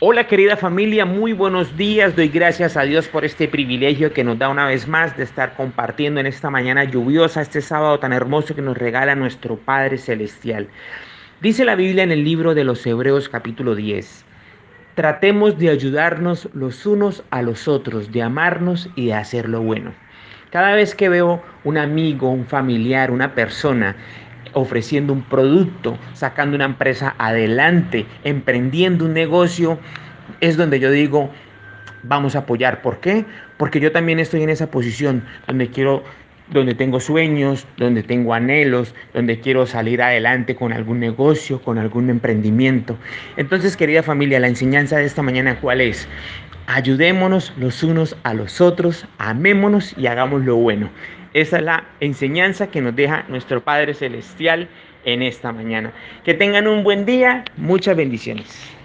Hola querida familia, muy buenos días. Doy gracias a Dios por este privilegio que nos da una vez más de estar compartiendo en esta mañana lluviosa, este sábado tan hermoso que nos regala nuestro Padre Celestial. Dice la Biblia en el libro de los Hebreos capítulo 10. Tratemos de ayudarnos los unos a los otros, de amarnos y de hacer lo bueno. Cada vez que veo un amigo, un familiar, una persona ofreciendo un producto, sacando una empresa adelante, emprendiendo un negocio, es donde yo digo, vamos a apoyar. ¿Por qué? Porque yo también estoy en esa posición donde quiero donde tengo sueños, donde tengo anhelos, donde quiero salir adelante con algún negocio, con algún emprendimiento. Entonces, querida familia, la enseñanza de esta mañana, ¿cuál es? Ayudémonos los unos a los otros, amémonos y hagamos lo bueno. Esa es la enseñanza que nos deja nuestro Padre Celestial en esta mañana. Que tengan un buen día, muchas bendiciones.